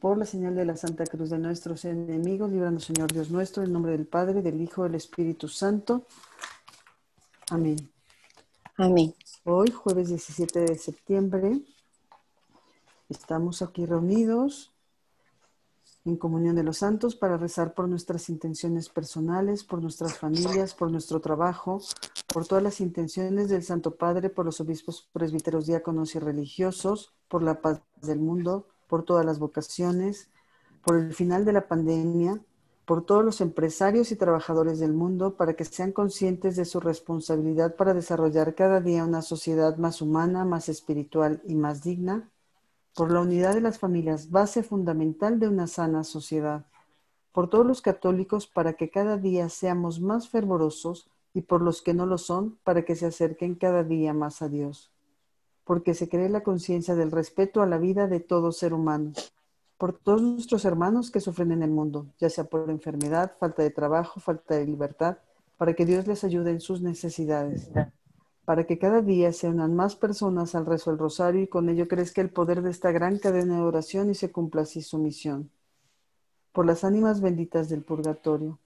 Por la señal de la Santa Cruz de nuestros enemigos, líbranos, Señor Dios nuestro, en nombre del Padre, del Hijo, del Espíritu Santo. Amén. Amén. Hoy, jueves 17 de septiembre, estamos aquí reunidos en comunión de los santos para rezar por nuestras intenciones personales, por nuestras familias, por nuestro trabajo, por todas las intenciones del Santo Padre, por los obispos, presbíteros, diáconos y religiosos, por la paz del mundo, por todas las vocaciones, por el final de la pandemia, por todos los empresarios y trabajadores del mundo, para que sean conscientes de su responsabilidad para desarrollar cada día una sociedad más humana, más espiritual y más digna, por la unidad de las familias, base fundamental de una sana sociedad, por todos los católicos para que cada día seamos más fervorosos y por los que no lo son para que se acerquen cada día más a Dios, porque se cree la conciencia del respeto a la vida de todo ser humano, por todos nuestros hermanos que sufren en el mundo, ya sea por enfermedad, falta de trabajo, falta de libertad, para que Dios les ayude en sus necesidades para que cada día se unan más personas al rezo del rosario y con ello crezca el poder de esta gran cadena de oración y se cumpla así su misión. Por las ánimas benditas del purgatorio.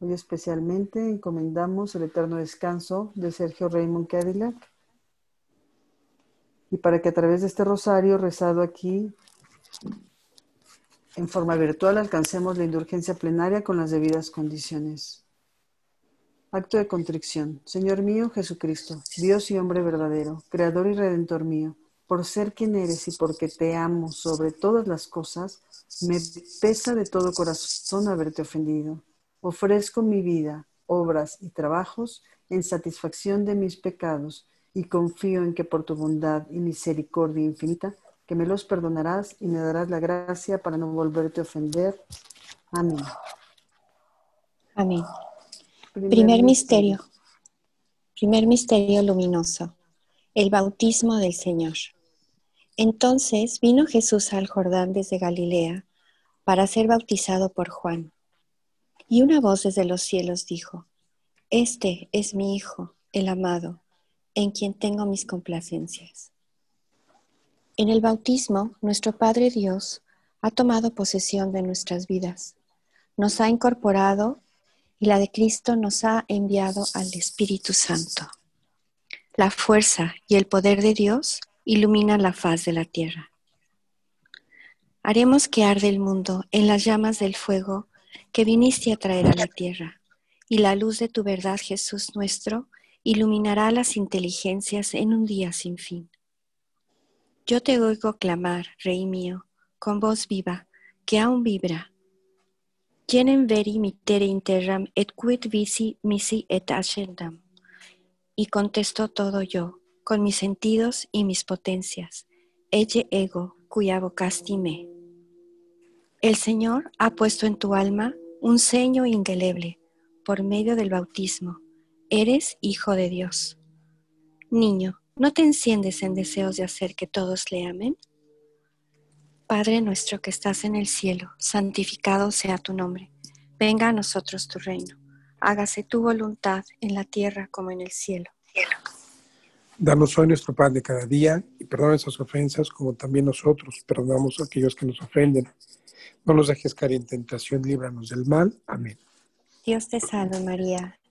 Hoy especialmente encomendamos el eterno descanso de Sergio Raymond Cadillac y para que a través de este rosario rezado aquí en forma virtual alcancemos la indulgencia plenaria con las debidas condiciones. Acto de contrición. Señor mío Jesucristo, Dios y hombre verdadero, Creador y Redentor mío, por ser quien eres y porque te amo sobre todas las cosas, me pesa de todo corazón haberte ofendido. Ofrezco mi vida, obras y trabajos en satisfacción de mis pecados y confío en que por tu bondad y misericordia infinita, que me los perdonarás y me darás la gracia para no volverte a ofender. Amén. Amén. Primer, misterio. Primer misterio luminoso. El bautismo del Señor. Entonces vino Jesús al Jordán desde Galilea para ser bautizado por Juan. Y una voz desde los cielos dijo, Este es mi Hijo, el amado, en quien tengo mis complacencias. En el bautismo, nuestro Padre Dios ha tomado posesión de nuestras vidas, nos ha incorporado y la de Cristo nos ha enviado al Espíritu Santo. La fuerza y el poder de Dios iluminan la faz de la tierra. Haremos que arde el mundo en las llamas del fuego que viniste a traer a la tierra, y la luz de tu verdad, Jesús nuestro, iluminará las inteligencias en un día sin fin. Yo te oigo clamar, Rey mío, con voz viva, que aún vibra veri mittere interram et quid visi misi et ascendam. Y contesto todo yo, con mis sentidos y mis potencias. Elle ego, cuya vocasti me. El Señor ha puesto en tu alma un seño indeleble por medio del bautismo. Eres hijo de Dios. Niño, ¿no te enciendes en deseos de hacer que todos le amen? Padre nuestro que estás en el cielo, santificado sea tu nombre. Venga a nosotros tu reino. Hágase tu voluntad en la tierra como en el cielo. Danos hoy nuestro pan de cada día y perdona nuestras ofensas como también nosotros perdonamos a aquellos que nos ofenden. No nos dejes caer en tentación, líbranos del mal. Amén. Dios te salve María,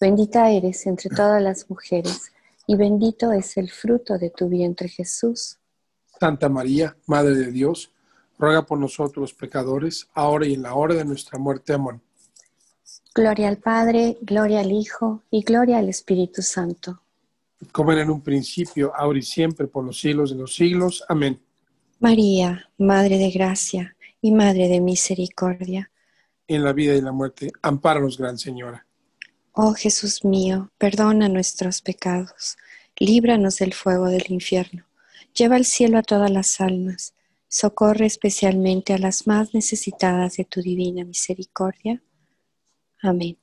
Bendita eres entre todas las mujeres, y bendito es el fruto de tu vientre Jesús. Santa María, Madre de Dios, ruega por nosotros los pecadores, ahora y en la hora de nuestra muerte. Amén. Gloria al Padre, gloria al Hijo y gloria al Espíritu Santo. Como era en un principio, ahora y siempre, por los siglos de los siglos. Amén. María, Madre de Gracia y Madre de Misericordia. En la vida y en la muerte, ampáranos, Gran Señora. Oh Jesús mío, perdona nuestros pecados, líbranos del fuego del infierno, lleva al cielo a todas las almas, socorre especialmente a las más necesitadas de tu divina misericordia. Amén.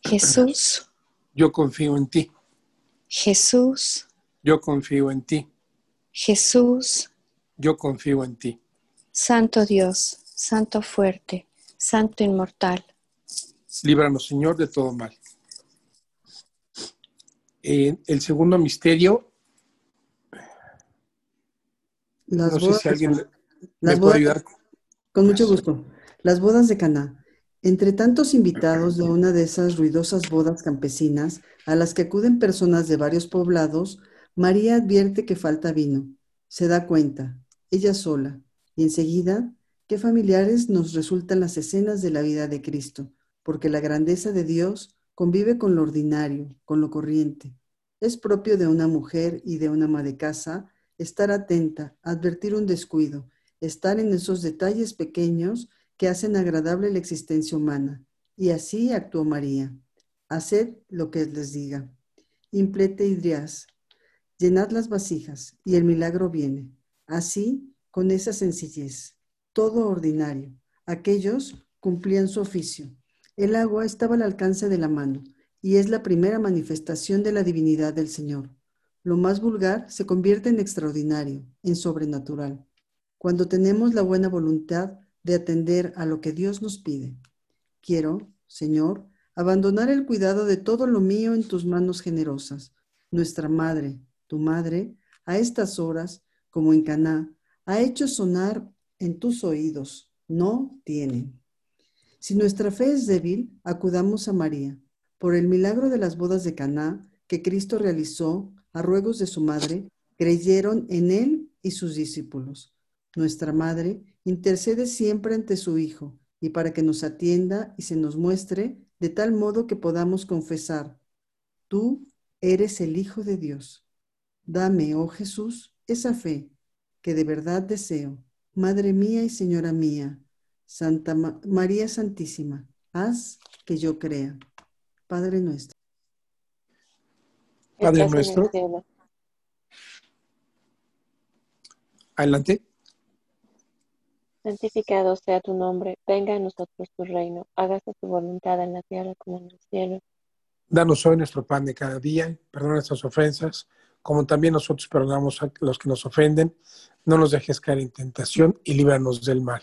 Jesús. Yo confío en ti. Jesús. Yo confío en ti. Jesús. Yo confío en ti. Santo Dios, Santo fuerte, Santo inmortal. Líbranos, Señor, de todo mal. Eh, el segundo misterio. Las no sé bodas si de alguien me puede ayudar. Con mucho gusto. Las bodas de Caná. Entre tantos invitados de una de esas ruidosas bodas campesinas a las que acuden personas de varios poblados, María advierte que falta vino. Se da cuenta, ella sola, y enseguida, qué familiares nos resultan las escenas de la vida de Cristo, porque la grandeza de Dios convive con lo ordinario, con lo corriente. Es propio de una mujer y de una ama de casa estar atenta, advertir un descuido, estar en esos detalles pequeños que hacen agradable la existencia humana. Y así actuó María. Haced lo que les diga. Implete hidrias, llenad las vasijas, y el milagro viene. Así, con esa sencillez, todo ordinario. Aquellos cumplían su oficio. El agua estaba al alcance de la mano, y es la primera manifestación de la divinidad del Señor. Lo más vulgar se convierte en extraordinario, en sobrenatural, cuando tenemos la buena voluntad de atender a lo que Dios nos pide. Quiero, Señor, abandonar el cuidado de todo lo mío en tus manos generosas. Nuestra Madre, tu Madre, a estas horas, como en Caná, ha hecho sonar en tus oídos. No tienen. Si nuestra fe es débil, acudamos a María. Por el milagro de las bodas de Caná que Cristo realizó a ruegos de su madre, creyeron en él y sus discípulos. Nuestra madre intercede siempre ante su Hijo y para que nos atienda y se nos muestre de tal modo que podamos confesar, tú eres el Hijo de Dios. Dame, oh Jesús, esa fe que de verdad deseo. Madre mía y Señora mía, Santa Ma- María Santísima, haz que yo crea. Padre nuestro. Padre nuestro. Adelante. Santificado sea tu nombre, venga a nosotros tu reino, hágase tu voluntad en la tierra como en el cielo. Danos hoy nuestro pan de cada día. Perdona nuestras ofensas, como también nosotros perdonamos a los que nos ofenden. No nos dejes caer en tentación y líbranos del mal.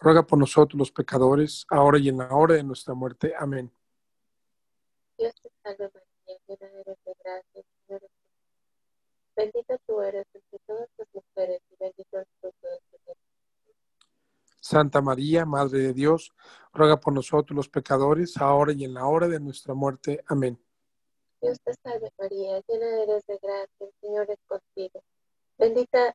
ruega por nosotros los pecadores, ahora y en la hora de nuestra muerte. Amén. Dios te salve María, llena eres de gracia, Señor es contigo. Bendita tú eres entre todas las mujeres y bendito el fruto de tu vientre. Santa María, Madre de Dios, ruega por nosotros los pecadores, ahora y en la hora de nuestra muerte. Amén. Dios te salve María, llena eres de gracia, el Señor es contigo. Bendita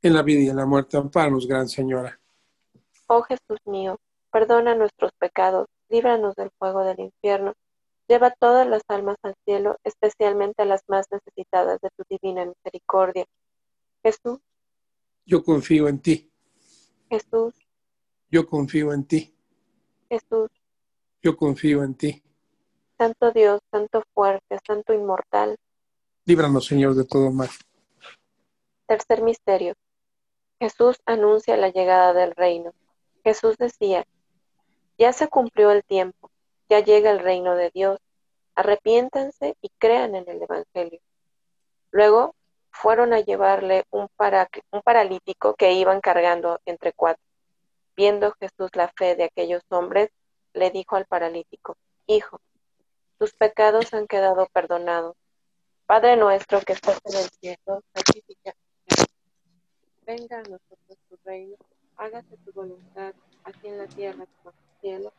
En la vida y en la muerte, amparanos, Gran Señora. Oh Jesús mío, perdona nuestros pecados, líbranos del fuego del infierno. Lleva todas las almas al cielo, especialmente a las más necesitadas de tu divina misericordia. Jesús, Yo confío en ti, Jesús, yo confío en ti, Jesús, yo confío en ti. Santo Dios, Santo fuerte, Santo inmortal. Líbranos, Señor, de todo mal. Tercer misterio. Jesús anuncia la llegada del reino. Jesús decía, ya se cumplió el tiempo, ya llega el reino de Dios, arrepiéntanse y crean en el Evangelio. Luego fueron a llevarle un, un paralítico que iban cargando entre cuatro. Viendo Jesús la fe de aquellos hombres, le dijo al paralítico, Hijo, tus pecados han quedado perdonados. Padre nuestro que estás en el cielo. Venga a nosotros tu reino, hágase tu voluntad, aquí en la tierra como en el cielo.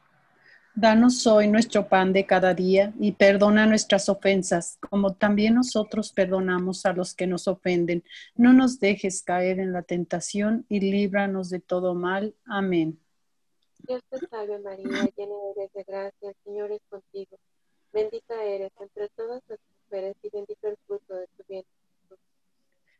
Danos hoy nuestro pan de cada día y perdona nuestras ofensas, como también nosotros perdonamos a los que nos ofenden. No nos dejes caer en la tentación y líbranos de todo mal. Amén. Dios te salve María, llena eres de gracia, el Señor es contigo. Bendita eres entre todas las mujeres y bendito el fruto de tu vientre.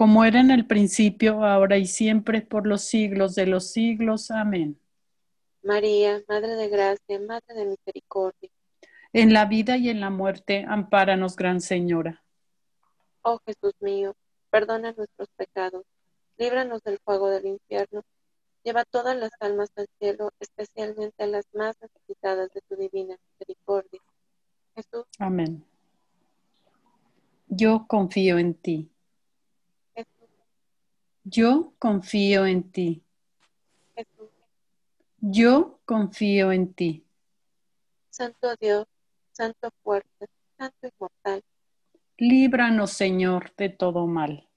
Como era en el principio, ahora y siempre, por los siglos de los siglos. Amén. María, Madre de Gracia, Madre de Misericordia. En la vida y en la muerte, ampáranos, Gran Señora. Oh Jesús mío, perdona nuestros pecados, líbranos del fuego del infierno, lleva todas las almas al cielo, especialmente a las más necesitadas de tu divina misericordia. Jesús, Amén. Yo confío en ti. Yo confío en ti. Yo confío en ti. Santo Dios, Santo fuerte, Santo inmortal, Líbranos, Señor, de todo mal.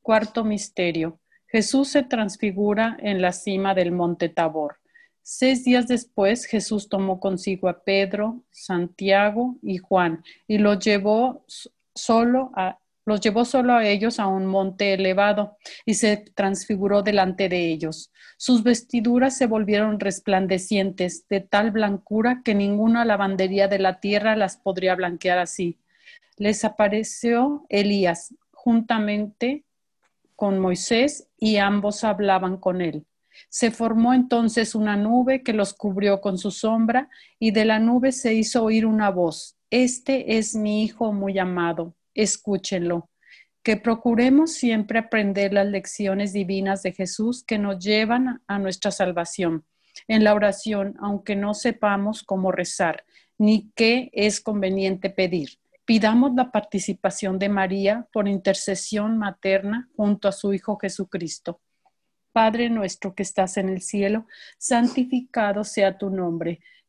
Cuarto misterio. Jesús se transfigura en la cima del monte Tabor. Seis días después, Jesús tomó consigo a Pedro, Santiago y Juan y los llevó solo a, los llevó solo a ellos a un monte elevado y se transfiguró delante de ellos. Sus vestiduras se volvieron resplandecientes, de tal blancura que ninguna lavandería de la tierra las podría blanquear así. Les apareció Elías juntamente con Moisés y ambos hablaban con él. Se formó entonces una nube que los cubrió con su sombra y de la nube se hizo oír una voz. Este es mi Hijo muy amado, escúchenlo. Que procuremos siempre aprender las lecciones divinas de Jesús que nos llevan a nuestra salvación. En la oración, aunque no sepamos cómo rezar, ni qué es conveniente pedir. Pidamos la participación de María por intercesión materna junto a su Hijo Jesucristo. Padre nuestro que estás en el cielo, santificado sea tu nombre.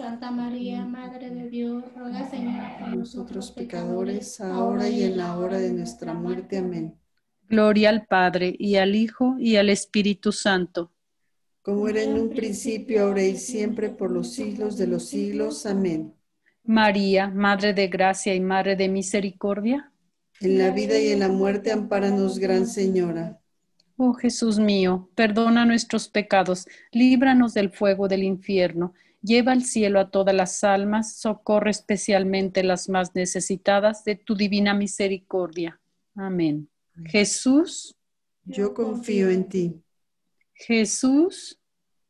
Santa María, Madre de Dios, ruega Señora por nosotros pecadores, ahora y en la hora de nuestra muerte. Amén. Gloria al Padre y al Hijo y al Espíritu Santo. Como era en un principio, ahora y siempre, por los siglos de los siglos. Amén. María, Madre de Gracia y Madre de Misericordia. En la vida y en la muerte, ampáranos, Gran Señora. Oh Jesús mío, perdona nuestros pecados, líbranos del fuego del infierno, lleva al cielo a todas las almas, socorre especialmente las más necesitadas de tu divina misericordia. Amén. Jesús. Yo confío en ti. Jesús.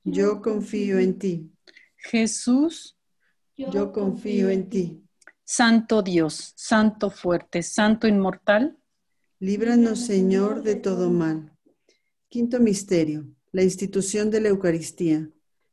Yo confío en ti. Jesús yo confío en ti. Santo Dios, Santo fuerte, Santo inmortal. Líbranos, Señor, de todo mal. Quinto misterio, la institución de la Eucaristía.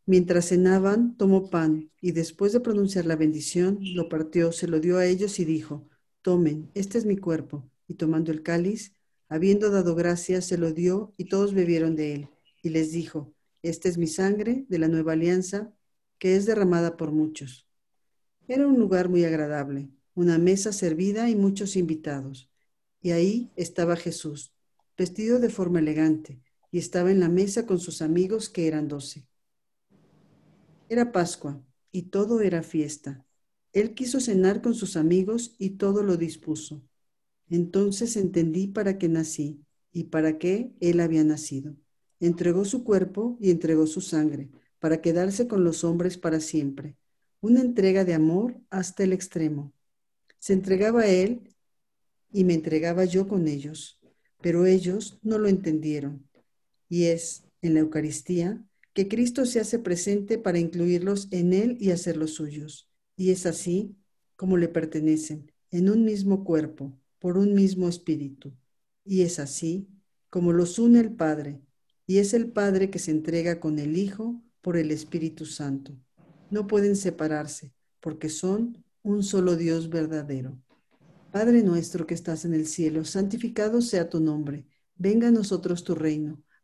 Mientras cenaban, tomó pan y después de pronunciar la bendición, lo partió, se lo dio a ellos y dijo, tomen, este es mi cuerpo. Y tomando el cáliz, habiendo dado gracias, se lo dio y todos bebieron de él. Y les dijo, esta es mi sangre de la nueva alianza, que es derramada por muchos. Era un lugar muy agradable, una mesa servida y muchos invitados. Y ahí estaba Jesús, vestido de forma elegante, y estaba en la mesa con sus amigos que eran doce. Era Pascua, y todo era fiesta. Él quiso cenar con sus amigos y todo lo dispuso. Entonces entendí para qué nací y para qué Él había nacido. Entregó su cuerpo y entregó su sangre, para quedarse con los hombres para siempre una entrega de amor hasta el extremo. Se entregaba a él y me entregaba yo con ellos, pero ellos no lo entendieron. Y es en la Eucaristía que Cristo se hace presente para incluirlos en él y hacerlos suyos. Y es así como le pertenecen, en un mismo cuerpo, por un mismo espíritu. Y es así como los une el Padre, y es el Padre que se entrega con el Hijo por el Espíritu Santo no pueden separarse porque son un solo Dios verdadero. Padre nuestro que estás en el cielo, santificado sea tu nombre. Venga a nosotros tu reino.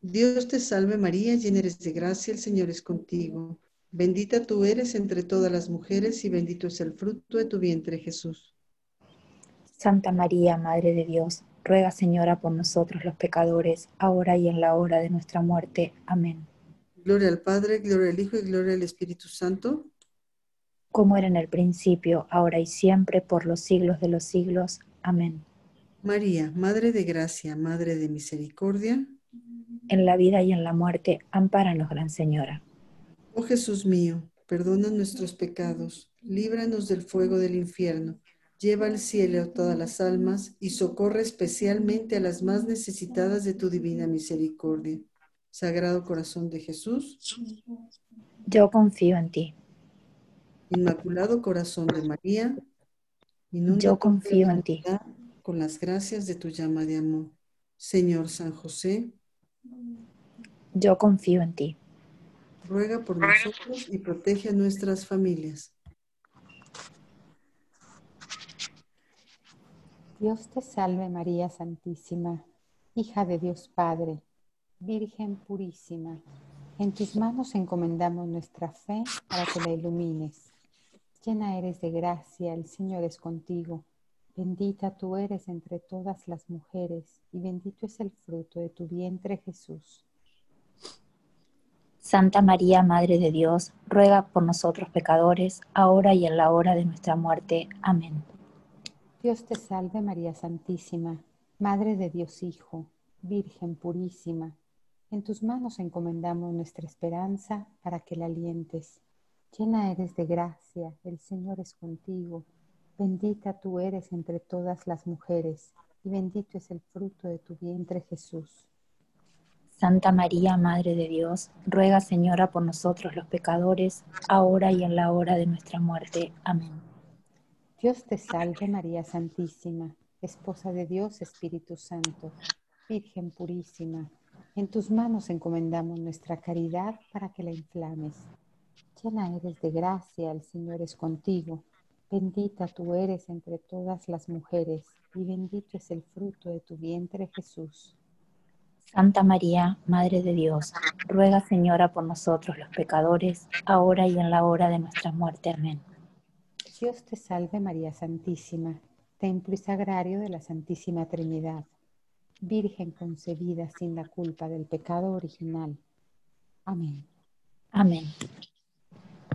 Dios te salve María, llena eres de gracia, el Señor es contigo. Bendita tú eres entre todas las mujeres y bendito es el fruto de tu vientre Jesús. Santa María, Madre de Dios, ruega Señora por nosotros los pecadores, ahora y en la hora de nuestra muerte. Amén. Gloria al Padre, gloria al Hijo y gloria al Espíritu Santo como era en el principio, ahora y siempre, por los siglos de los siglos. Amén. María, Madre de Gracia, Madre de Misericordia. En la vida y en la muerte, ampáranos, Gran Señora. Oh Jesús mío, perdona nuestros pecados, líbranos del fuego del infierno, lleva al cielo a todas las almas y socorre especialmente a las más necesitadas de tu divina misericordia. Sagrado Corazón de Jesús. Yo confío en ti. Inmaculado Corazón de María, yo confío en ti. Con las gracias de tu llama de amor. Señor San José, yo confío en ti. Ruega por nosotros y protege a nuestras familias. Dios te salve María Santísima, hija de Dios Padre, Virgen purísima. En tus manos encomendamos nuestra fe para que la ilumines Llena eres de gracia, el Señor es contigo. Bendita tú eres entre todas las mujeres, y bendito es el fruto de tu vientre, Jesús. Santa María, Madre de Dios, ruega por nosotros pecadores, ahora y en la hora de nuestra muerte. Amén. Dios te salve María Santísima, Madre de Dios Hijo, Virgen purísima. En tus manos encomendamos nuestra esperanza para que la alientes Llena eres de gracia, el Señor es contigo. Bendita tú eres entre todas las mujeres, y bendito es el fruto de tu vientre Jesús. Santa María, Madre de Dios, ruega Señora por nosotros los pecadores, ahora y en la hora de nuestra muerte. Amén. Dios te salve María Santísima, Esposa de Dios Espíritu Santo, Virgen purísima. En tus manos encomendamos nuestra caridad para que la inflames. Llena eres de gracia, el Señor es contigo. Bendita tú eres entre todas las mujeres, y bendito es el fruto de tu vientre Jesús. Santa María, Madre de Dios, ruega Señora por nosotros los pecadores, ahora y en la hora de nuestra muerte. Amén. Dios te salve María Santísima, templo y sagrario de la Santísima Trinidad, Virgen concebida sin la culpa del pecado original. Amén. Amén.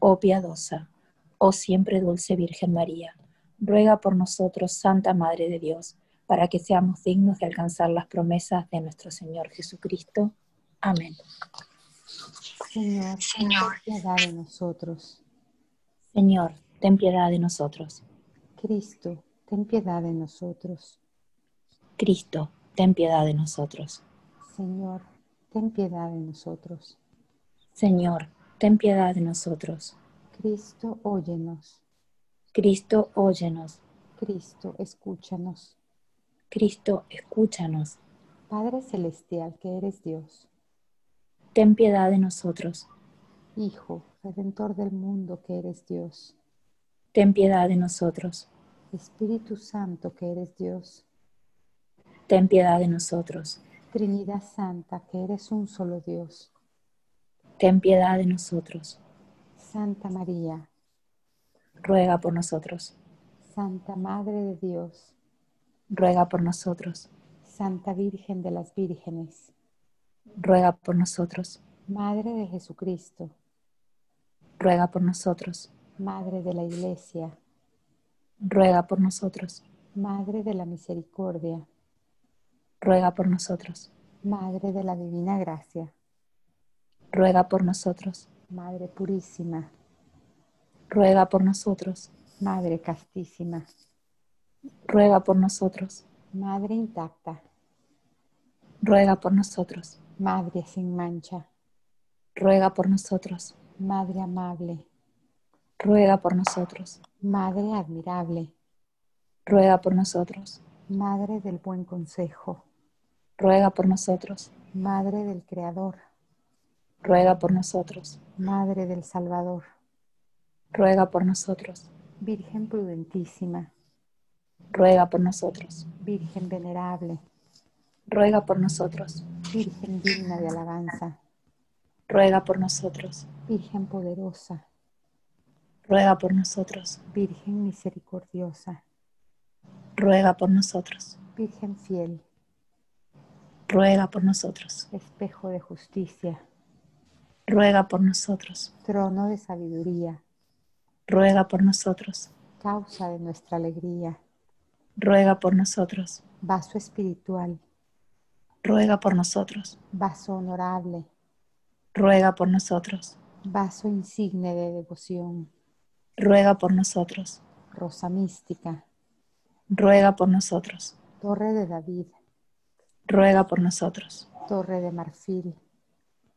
oh piadosa, oh siempre dulce Virgen María, ruega por nosotros, Santa Madre de Dios, para que seamos dignos de alcanzar las promesas de nuestro Señor Jesucristo. Amén. Señor, Señor. ten piedad de nosotros. Señor, ten piedad de nosotros. Cristo, ten piedad de nosotros. Cristo, ten piedad de nosotros. Señor, ten piedad de nosotros. Señor, ten piedad de nosotros. Cristo, óyenos. Cristo, óyenos. Cristo, escúchanos. Cristo, escúchanos. Padre Celestial que eres Dios, Ten piedad de nosotros. Hijo, Redentor del mundo que eres Dios, Ten piedad de nosotros. Espíritu Santo que eres Dios, Ten piedad de nosotros. Trinidad Santa que eres un solo Dios, Ten piedad de nosotros. Santa María, Ruega por nosotros. Santa Madre de Dios, Ruega por nosotros. Santa Virgen de las Vírgenes, Ruega por nosotros. Madre de Jesucristo, Ruega por nosotros. Madre de la Iglesia, Ruega por nosotros. Madre de la Misericordia, Ruega por nosotros. Madre de la Divina Gracia, Ruega por nosotros. Madre Purísima, Ruega por nosotros. Madre Castísima, Ruega por nosotros. Madre Intacta, Ruega por nosotros. Madre sin mancha, Ruega por nosotros. Madre amable, Ruega por nosotros. Madre admirable, Ruega por nosotros. Madre del buen consejo, Ruega por nosotros. Madre del Creador, Ruega por nosotros. Madre del Salvador, Ruega por nosotros. Virgen prudentísima, Ruega por nosotros. Virgen venerable, Ruega por nosotros. Virgen digna de alabanza, Ruega por nosotros. Virgen poderosa, Ruega por nosotros. Virgen misericordiosa, Ruega por nosotros. Virgen fiel, Ruega por nosotros. espejo de justicia, Ruega por nosotros. trono de sabiduría, Ruega por nosotros. causa de nuestra alegría, Ruega por nosotros. vaso espiritual, Ruega por nosotros. vaso honorable, Ruega por nosotros. vaso insigne de devoción, Ruega por nosotros. rosa mística, Ruega por nosotros. torre de David, Ruega por nosotros. torre de marfil,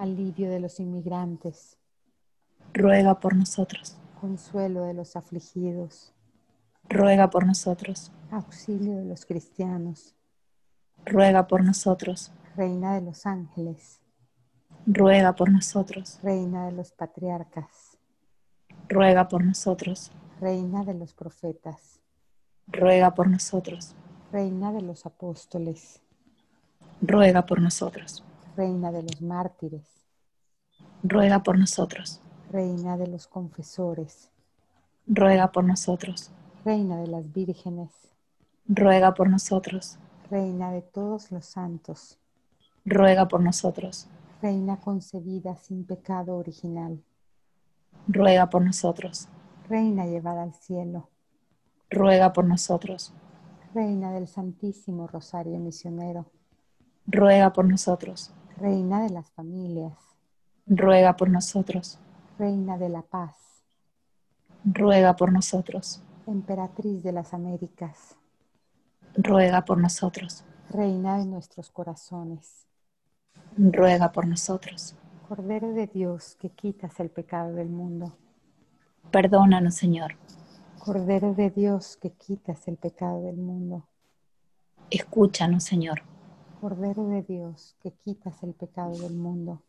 Alivio de los inmigrantes, Ruega por nosotros. consuelo de los afligidos, Ruega por nosotros. auxilio de los cristianos, Ruega por nosotros. reina de los ángeles, Ruega por nosotros. reina de los patriarcas, Ruega por nosotros. reina de los profetas, Ruega por nosotros. Reina de los apóstoles, ruega por nosotros. Reina de los mártires, Ruega por nosotros. Reina de los confesores, Ruega por nosotros. Reina de las vírgenes, Ruega por nosotros. Reina de todos los santos, Ruega por nosotros. Reina concebida sin pecado original, Ruega por nosotros. Reina llevada al cielo, Ruega por nosotros. Reina del Santísimo Rosario Misionero, Ruega por nosotros. Reina de las familias, Ruega por nosotros. Reina de la paz, Ruega por nosotros. Emperatriz de las Américas, Ruega por nosotros. Reina de nuestros corazones, Ruega por nosotros. Cordero de Dios que quitas el pecado del mundo, Perdónanos, Señor. Cordero de Dios que quitas el pecado del mundo, Escúchanos, Señor. Cordero de Dios que quitas el pecado del mundo,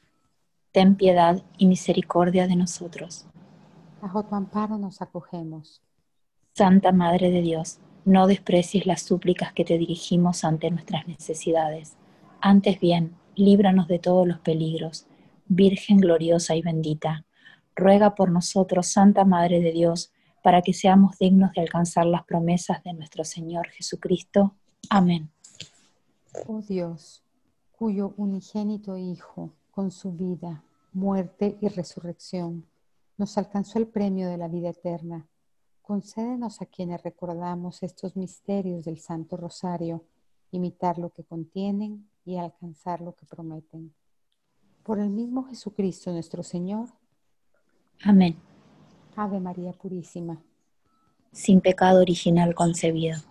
Ten piedad y misericordia de nosotros. bajo tu amparo nos acogemos. Santa Madre de Dios, no desprecies las súplicas que te dirigimos ante nuestras necesidades. Antes bien, líbranos de todos los peligros. Virgen gloriosa y bendita, ruega por nosotros, Santa Madre de Dios, para que seamos dignos de alcanzar las promesas de nuestro Señor Jesucristo. Amén. Oh Dios, cuyo unigénito Hijo, con su vida, muerte y resurrección, nos alcanzó el premio de la vida eterna, concédenos a quienes recordamos estos misterios del Santo Rosario, imitar lo que contienen y alcanzar lo que prometen. Por el mismo Jesucristo nuestro Señor, Amén. Ave María Purísima, Sin pecado original concebido.